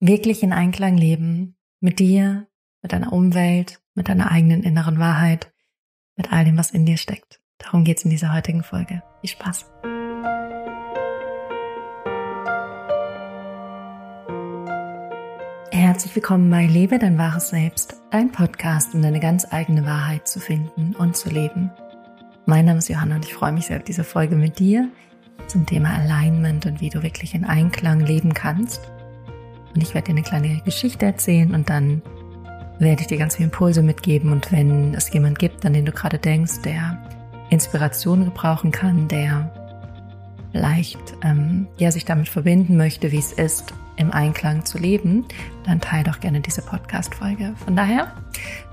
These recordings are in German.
wirklich in Einklang leben mit dir, mit deiner Umwelt, mit deiner eigenen inneren Wahrheit, mit all dem, was in dir steckt. Darum geht's in dieser heutigen Folge. Viel Spaß! Herzlich willkommen bei Lebe dein wahres Selbst, dein Podcast, um deine ganz eigene Wahrheit zu finden und zu leben. Mein Name ist Johanna und ich freue mich sehr auf diese Folge mit dir zum Thema Alignment und wie du wirklich in Einklang leben kannst und ich werde dir eine kleine Geschichte erzählen und dann werde ich dir ganz viele Impulse mitgeben. Und wenn es jemand gibt, an den du gerade denkst, der Inspiration gebrauchen kann, der vielleicht ähm, ja sich damit verbinden möchte, wie es ist, im Einklang zu leben, dann teile doch gerne diese Podcast-Folge. Von daher,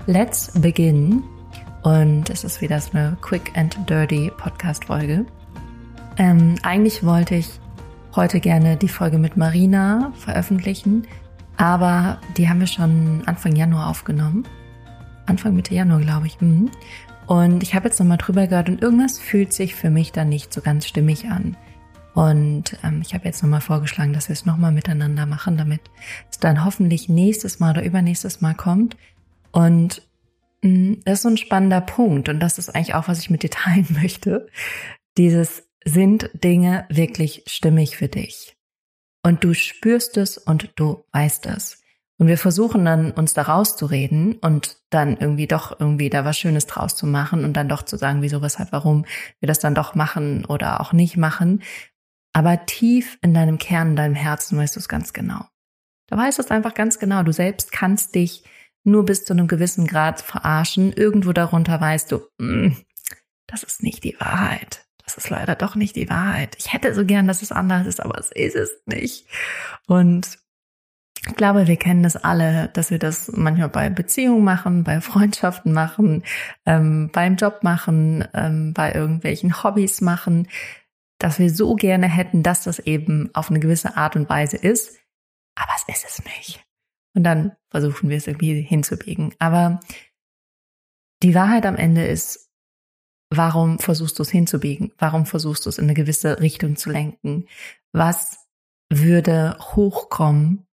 let's begin. Und es ist wieder so eine quick and dirty Podcast-Folge. Ähm, eigentlich wollte ich heute gerne die Folge mit Marina veröffentlichen, aber die haben wir schon Anfang Januar aufgenommen. Anfang Mitte Januar, glaube ich. Mhm. Und ich habe jetzt nochmal drüber gehört und irgendwas fühlt sich für mich dann nicht so ganz stimmig an. Und ähm, ich habe jetzt nochmal vorgeschlagen, dass wir es nochmal miteinander machen, damit es dann hoffentlich nächstes Mal oder übernächstes Mal kommt. Und mh, mm, das ist so ein spannender Punkt und das ist eigentlich auch, was ich mit dir teilen möchte. Dieses sind Dinge wirklich stimmig für dich. Und du spürst es und du weißt es. Und wir versuchen dann, uns da rauszureden und dann irgendwie doch irgendwie da was Schönes draus zu machen und dann doch zu sagen, wieso, weshalb, warum wir das dann doch machen oder auch nicht machen. Aber tief in deinem Kern, in deinem Herzen weißt du es ganz genau. Da weißt du es einfach ganz genau. Du selbst kannst dich nur bis zu einem gewissen Grad verarschen. Irgendwo darunter weißt du, mm, das ist nicht die Wahrheit das ist leider doch nicht die Wahrheit. Ich hätte so gern, dass es anders ist, aber es ist es nicht. Und ich glaube, wir kennen das alle, dass wir das manchmal bei Beziehungen machen, bei Freundschaften machen, ähm, beim Job machen, ähm, bei irgendwelchen Hobbys machen, dass wir so gerne hätten, dass das eben auf eine gewisse Art und Weise ist, aber es ist es nicht. Und dann versuchen wir es irgendwie hinzubiegen. Aber die Wahrheit am Ende ist, Warum versuchst du es hinzubiegen? Warum versuchst du es in eine gewisse Richtung zu lenken? Was würde hochkommen,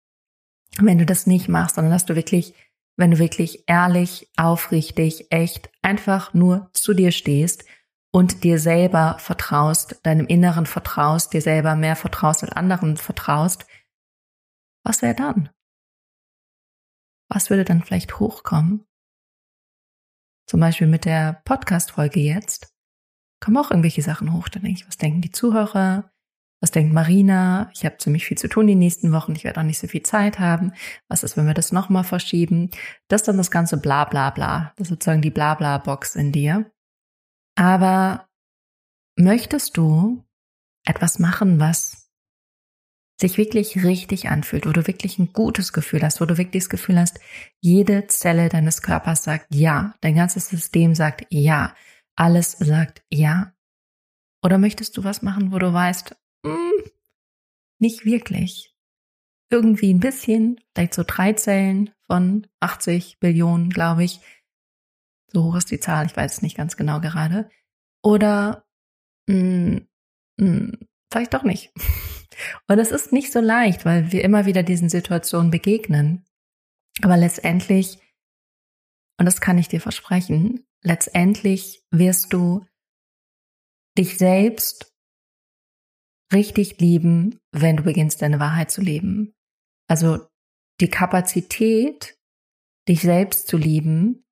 wenn du das nicht machst, sondern dass du wirklich, wenn du wirklich ehrlich, aufrichtig, echt einfach nur zu dir stehst und dir selber vertraust, deinem Inneren vertraust, dir selber mehr vertraust als anderen vertraust, was wäre dann? Was würde dann vielleicht hochkommen? Zum Beispiel mit der Podcast-Folge jetzt kommen auch irgendwelche Sachen hoch. Da denke ich, was denken die Zuhörer? Was denkt Marina? Ich habe ziemlich viel zu tun die nächsten Wochen. Ich werde auch nicht so viel Zeit haben. Was ist, wenn wir das nochmal verschieben? Das ist dann das ganze bla bla bla. Das ist sozusagen die bla bla Box in dir. Aber möchtest du etwas machen, was sich wirklich richtig anfühlt, wo du wirklich ein gutes Gefühl hast, wo du wirklich das Gefühl hast, jede Zelle deines Körpers sagt ja, dein ganzes System sagt ja, alles sagt ja. Oder möchtest du was machen, wo du weißt, mm, nicht wirklich. Irgendwie ein bisschen, vielleicht so drei Zellen von 80 Billionen, glaube ich. So hoch ist die Zahl, ich weiß es nicht ganz genau gerade. Oder mh, mm, mm, vielleicht doch nicht. Und es ist nicht so leicht, weil wir immer wieder diesen Situationen begegnen. Aber letztendlich, und das kann ich dir versprechen, letztendlich wirst du dich selbst richtig lieben, wenn du beginnst, deine Wahrheit zu leben. Also die Kapazität, dich selbst zu lieben,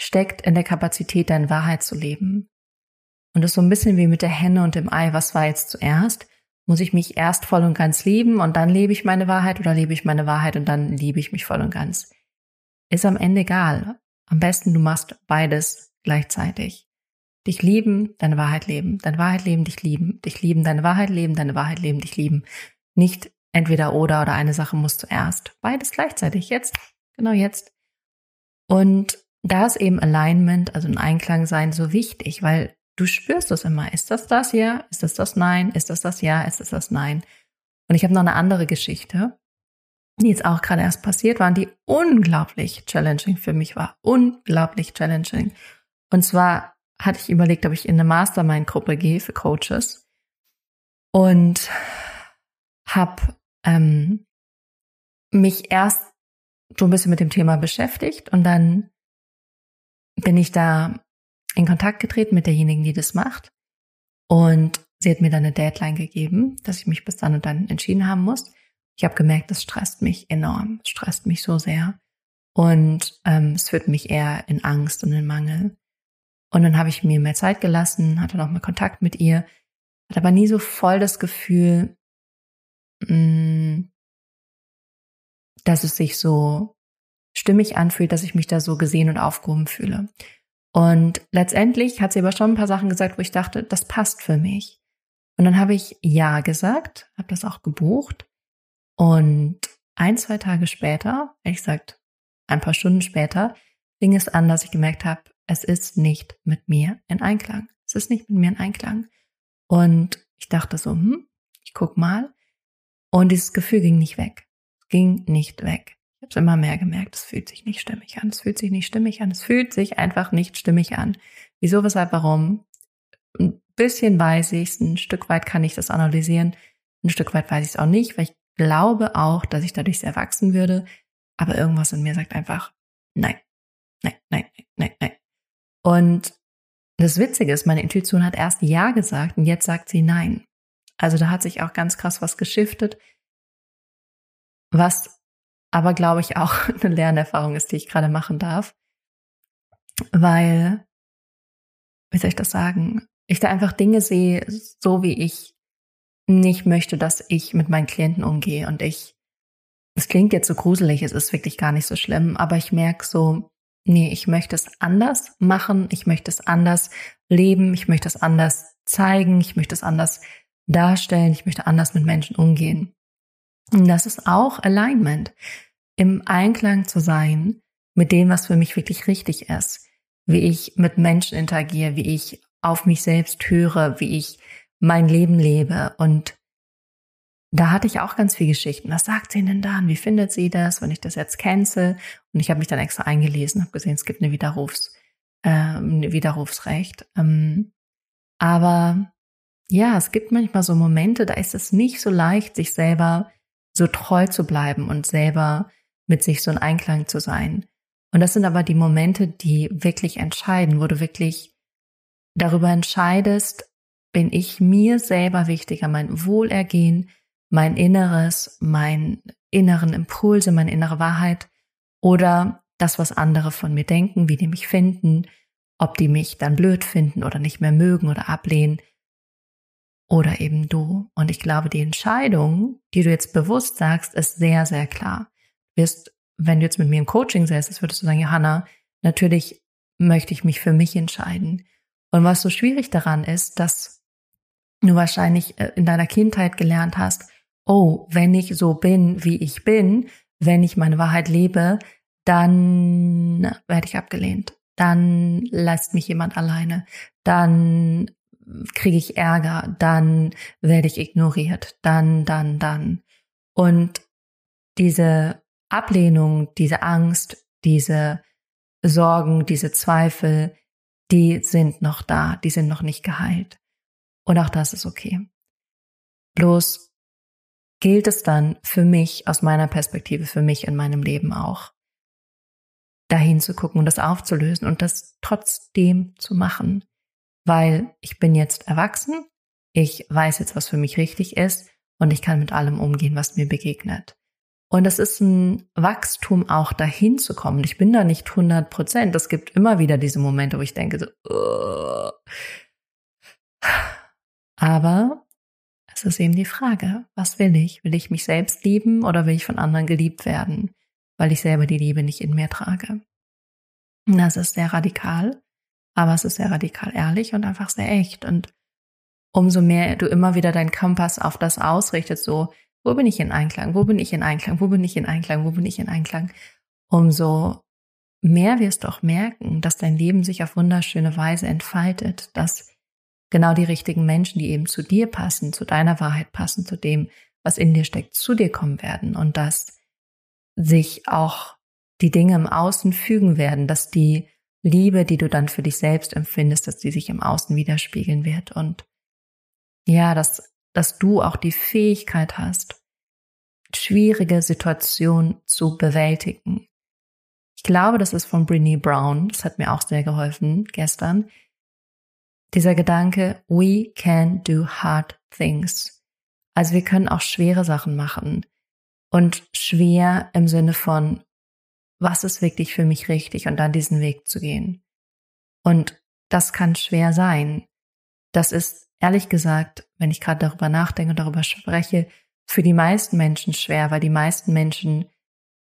steckt in der Kapazität, deine Wahrheit zu leben. Und das ist so ein bisschen wie mit der Henne und dem Ei. Was war jetzt zuerst? Muss ich mich erst voll und ganz lieben und dann lebe ich meine Wahrheit oder lebe ich meine Wahrheit und dann liebe ich mich voll und ganz? Ist am Ende egal. Am besten du machst beides gleichzeitig. Dich lieben, deine Wahrheit leben, deine Wahrheit leben, dich lieben, dich lieben, deine Wahrheit leben, deine Wahrheit leben, dich lieben. Nicht entweder oder oder eine Sache muss zuerst. Beides gleichzeitig. Jetzt. Genau jetzt. Und da ist eben Alignment, also ein Einklang sein, so wichtig, weil Du spürst es immer. Ist das das Ja? Ist das das Nein? Ist das das Ja? Ist das das Nein? Und ich habe noch eine andere Geschichte, die jetzt auch gerade erst passiert war, die unglaublich challenging für mich war. Unglaublich challenging. Und zwar hatte ich überlegt, ob ich in eine Mastermind-Gruppe gehe für Coaches und habe ähm, mich erst so ein bisschen mit dem Thema beschäftigt und dann bin ich da in Kontakt getreten mit derjenigen, die das macht. Und sie hat mir dann eine Deadline gegeben, dass ich mich bis dann und dann entschieden haben muss. Ich habe gemerkt, das stresst mich enorm, es stresst mich so sehr. Und ähm, es führt mich eher in Angst und in Mangel. Und dann habe ich mir mehr Zeit gelassen, hatte noch mal Kontakt mit ihr, hatte aber nie so voll das Gefühl, mh, mm, dass es sich so stimmig anfühlt, dass ich mich da so gesehen und aufgehoben fühle. Und letztendlich hat sie aber schon ein paar Sachen gesagt, wo ich dachte, das passt für mich. Und dann habe ich Ja gesagt, habe das auch gebucht. Und ein, zwei Tage später, ehrlich gesagt, ein paar Stunden später, fing es an, dass ich gemerkt habe, es ist nicht mit mir in Einklang. Es ist nicht mit mir in Einklang. Und ich dachte so, hm, ich guck mal. Und dieses Gefühl ging nicht weg. Ging nicht weg. Ich habe es immer mehr gemerkt, es fühlt sich nicht stimmig an. Es fühlt sich nicht stimmig an. Es fühlt sich einfach nicht stimmig an. Wieso, weshalb, warum? Ein bisschen weiß ich es, ein Stück weit kann ich das analysieren. Ein Stück weit weiß ich es auch nicht, weil ich glaube auch, dass ich dadurch sehr wachsen würde. Aber irgendwas in mir sagt einfach, nein, nein, nein, nein, nein. Und das Witzige ist, meine Intuition hat erst Ja gesagt und jetzt sagt sie Nein. Also da hat sich auch ganz krass was geschiftet, was aber, glaube ich, auch eine Lernerfahrung ist, die ich gerade machen darf. Weil, wie soll ich das sagen, ich da einfach Dinge sehe, so wie ich nicht möchte, dass ich mit meinen Klienten umgehe. Und ich, es klingt jetzt so gruselig, es ist wirklich gar nicht so schlimm, aber ich merke so, nee, ich möchte es anders machen, ich möchte es anders leben, ich möchte es anders zeigen, ich möchte es anders darstellen, ich möchte anders mit Menschen umgehen. Und das ist auch Alignment, im Einklang zu sein mit dem, was für mich wirklich richtig ist, wie ich mit Menschen interagiere, wie ich auf mich selbst höre, wie ich mein Leben lebe und da hatte ich auch ganz viele Geschichten. Was sagt sie denn dann? Wie findet sie das, wenn ich das jetzt cancel? Und ich habe mich dann extra eingelesen, habe gesehen, es gibt eine Widerrufs, äh, ein Widerrufsrecht. Ähm, aber ja, es gibt manchmal so Momente, da ist es nicht so leicht, sich selber so treu zu bleiben und selber mit sich so in Einklang zu sein. Und das sind aber die Momente, die wirklich entscheiden, wo du wirklich darüber entscheidest, bin ich mir selber wichtiger, mein Wohlergehen, mein Inneres, mein inneren Impulse, meine innere Wahrheit oder das, was andere von mir denken, wie die mich finden, ob die mich dann blöd finden oder nicht mehr mögen oder ablehnen oder eben du. Und ich glaube, die Entscheidung, die du jetzt bewusst sagst, ist sehr, sehr klar. Wirst, wenn du jetzt mit mir im Coaching säßt, würdest du sagen, Johanna, natürlich möchte ich mich für mich entscheiden. Und was so schwierig daran ist, dass du wahrscheinlich äh, in deiner Kindheit gelernt hast, oh, wenn ich so bin, wie ich bin, wenn ich meine Wahrheit lebe, dann werde ich abgelehnt. Dann lässt mich jemand alleine. Dann kriege ich Ärger. Dann werde ich ignoriert. Dann, dann, dann. Und diese Ablehnung, diese Angst, diese Sorgen, diese Zweifel, die sind noch da, die sind noch nicht geheilt. Und auch das ist okay. Bloß gilt es dann für mich, aus meiner Perspektive, für mich in meinem Leben auch, dahin zu gucken und das aufzulösen und das trotzdem zu machen, weil ich bin jetzt erwachsen, ich weiß jetzt, was für mich richtig ist und ich kann mit allem umgehen, was mir begegnet. Und es ist ein Wachstum auch dahin zu kommen. Ich bin da nicht 100 Prozent. Es gibt immer wieder diese Momente, wo ich denke so, uh. aber es ist eben die Frage, was will ich? Will ich mich selbst lieben oder will ich von anderen geliebt werden, weil ich selber die Liebe nicht in mir trage? Das ist sehr radikal, aber es ist sehr radikal ehrlich und einfach sehr echt. Und umso mehr du immer wieder deinen Kompass auf das ausrichtest, so, wo bin ich in Einklang? Wo bin ich in Einklang? Wo bin ich in Einklang? Wo bin ich in Einklang? Umso mehr wirst du auch merken, dass dein Leben sich auf wunderschöne Weise entfaltet, dass genau die richtigen Menschen, die eben zu dir passen, zu deiner Wahrheit passen, zu dem, was in dir steckt, zu dir kommen werden und dass sich auch die Dinge im Außen fügen werden, dass die Liebe, die du dann für dich selbst empfindest, dass die sich im Außen widerspiegeln wird und ja, dass, dass du auch die Fähigkeit hast, schwierige Situation zu bewältigen. Ich glaube, das ist von Brene Brown. Das hat mir auch sehr geholfen gestern. Dieser Gedanke, we can do hard things. Also wir können auch schwere Sachen machen. Und schwer im Sinne von, was ist wirklich für mich richtig und dann diesen Weg zu gehen. Und das kann schwer sein. Das ist ehrlich gesagt, wenn ich gerade darüber nachdenke und darüber spreche, für die meisten Menschen schwer, weil die meisten Menschen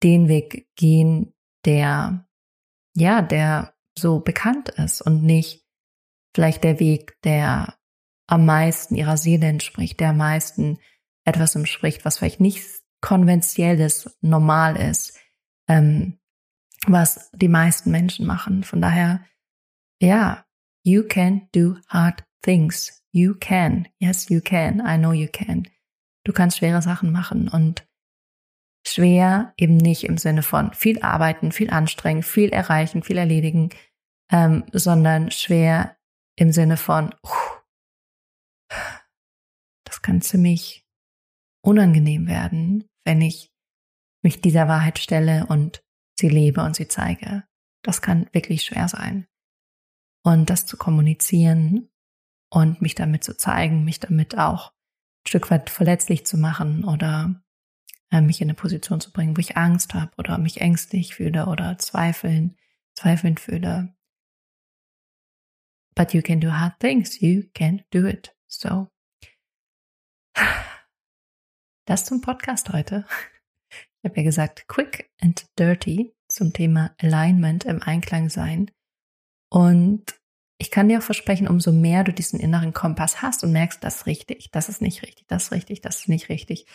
den Weg gehen, der, ja, der so bekannt ist und nicht vielleicht der Weg, der am meisten ihrer Seele entspricht, der am meisten etwas entspricht, was vielleicht nicht konventionelles, normal ist, ähm, was die meisten Menschen machen. Von daher, ja, you can do hard things. You can. Yes, you can. I know you can. Du kannst schwere Sachen machen und schwer eben nicht im Sinne von viel arbeiten, viel anstrengen, viel erreichen, viel erledigen, ähm, sondern schwer im Sinne von, uh, das kann ziemlich unangenehm werden, wenn ich mich dieser Wahrheit stelle und sie lebe und sie zeige. Das kann wirklich schwer sein. Und das zu kommunizieren und mich damit zu zeigen, mich damit auch ein Stück weit verletzlich zu machen oder äh, mich in eine Position zu bringen, wo ich Angst habe oder mich ängstlich fühle oder zweifeln, zweifelnd fühle. But you can do hard things. You can do it. So. Das zum Podcast heute. Ich habe ja gesagt, quick and dirty zum Thema Alignment im Einklang sein. Und ich kann dir auch versprechen, umso mehr du diesen inneren Kompass hast und merkst, das ist richtig, das ist nicht richtig, das ist richtig, das ist nicht richtig,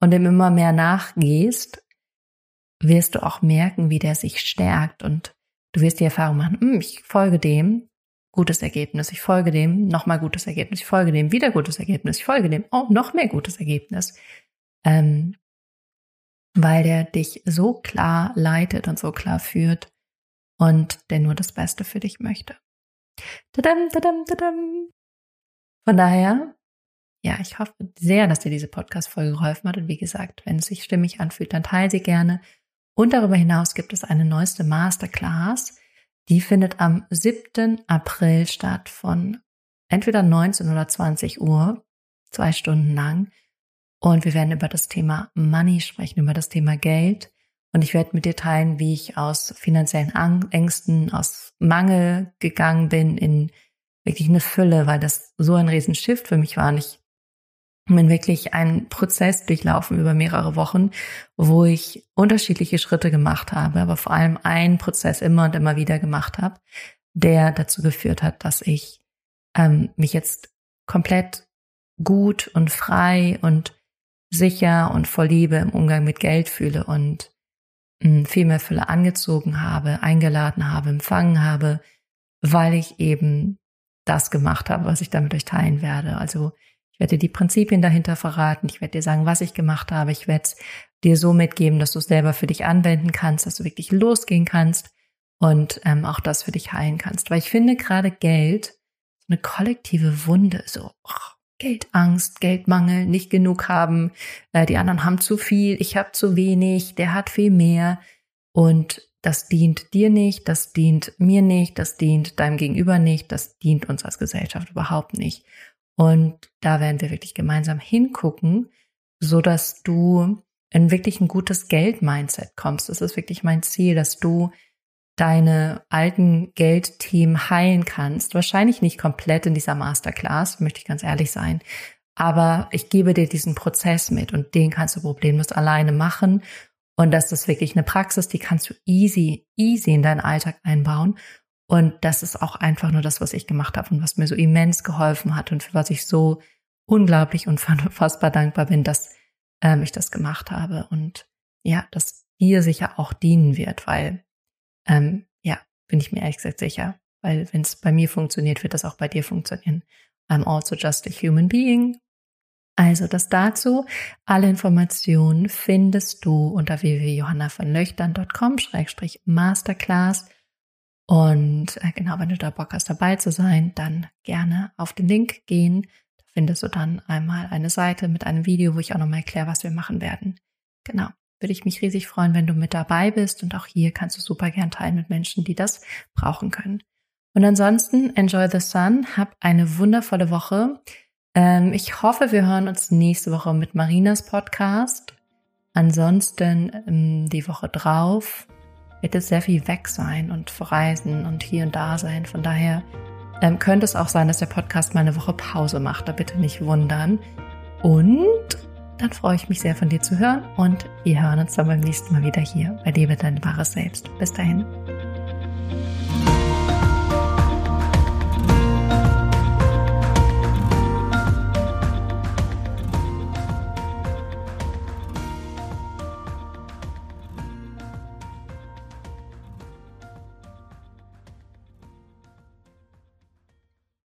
und dem immer mehr nachgehst, wirst du auch merken, wie der sich stärkt und du wirst die Erfahrung machen, hm, ich folge dem, gutes Ergebnis, ich folge dem, nochmal gutes Ergebnis, ich folge dem, wieder gutes Ergebnis, ich folge dem, oh, noch mehr gutes Ergebnis. Ähm, weil der dich so klar leitet und so klar führt und der nur das Beste für dich möchte. Tadam, tadam, tadam. Von daher, ja, ich hoffe sehr, dass dir diese Podcast-Folge geholfen hat. Und wie gesagt, wenn es sich stimmig anfühlt, dann teile sie gerne. Und darüber hinaus gibt es eine neueste Masterclass. Die findet am 7. April statt von entweder 19 oder 20 Uhr, zwei Stunden lang. Und wir werden über das Thema Money sprechen, über das Thema Geld. Und ich werde mit dir teilen, wie ich aus finanziellen Ängsten, aus Mangel gegangen bin in wirklich eine Fülle, weil das so ein Riesenshift für mich war. Und ich bin wirklich einen Prozess durchlaufen über mehrere Wochen, wo ich unterschiedliche Schritte gemacht habe, aber vor allem einen Prozess immer und immer wieder gemacht habe, der dazu geführt hat, dass ich ähm, mich jetzt komplett gut und frei und sicher und voll Liebe im Umgang mit Geld fühle und viel mehr Fülle angezogen habe, eingeladen habe, empfangen habe, weil ich eben das gemacht habe, was ich damit euch teilen werde. Also ich werde dir die Prinzipien dahinter verraten, ich werde dir sagen, was ich gemacht habe, ich werde es dir so mitgeben, dass du es selber für dich anwenden kannst, dass du wirklich losgehen kannst und ähm, auch das für dich heilen kannst. Weil ich finde gerade Geld eine kollektive Wunde, so oh, Geldangst, Geldmangel, nicht genug haben, äh, die anderen haben zu viel, ich habe zu wenig, der hat viel mehr und das dient dir nicht, das dient mir nicht, das dient deinem Gegenüber nicht, das dient uns als Gesellschaft überhaupt nicht. Und da werden wir wirklich gemeinsam hingucken, so dass du in wirklich ein gutes Geld-Mindset kommst. Das ist wirklich mein Ziel, dass du deine alten Geldthemen heilen kannst. Wahrscheinlich nicht komplett in dieser Masterclass, möchte ich ganz ehrlich sein. Aber ich gebe dir diesen Prozess mit und den kannst du problemlos alleine machen. Und das ist wirklich eine Praxis, die kannst du easy, easy in deinen Alltag einbauen. Und das ist auch einfach nur das, was ich gemacht habe und was mir so immens geholfen hat und für was ich so unglaublich und unfassbar dankbar bin, dass ähm, ich das gemacht habe. Und ja, dass dir sicher auch dienen wird, weil ähm, ja, bin ich mir ehrlich gesagt sicher. Weil wenn es bei mir funktioniert, wird das auch bei dir funktionieren. I'm also just a human being. Also das dazu. Alle Informationen findest du unter www.johannavonlöchtern.com-masterclass. Und äh, genau, wenn du da Bock hast, dabei zu sein, dann gerne auf den Link gehen. Da findest du dann einmal eine Seite mit einem Video, wo ich auch nochmal erkläre, was wir machen werden. genau, würde ich mich riesig freuen, wenn du mit dabei bist. Und auch hier kannst du super gern teilen mit Menschen, die das brauchen können. Und ansonsten, enjoy the sun, hab eine wundervolle Woche. Ähm, ich hoffe, wir hören uns nächste Woche mit Marinas Podcast. Ansonsten ähm, die Woche drauf wird es sehr viel weg sein und verreisen und hier und da sein. Von daher ähm, könnte es auch sein, dass der Podcast mal eine Woche Pause macht. Da bitte nicht wundern. Und dann freue ich mich sehr von dir zu hören und wir hören uns dann beim nächsten Mal wieder hier bei Lebe dein wahres Selbst. Bis dahin.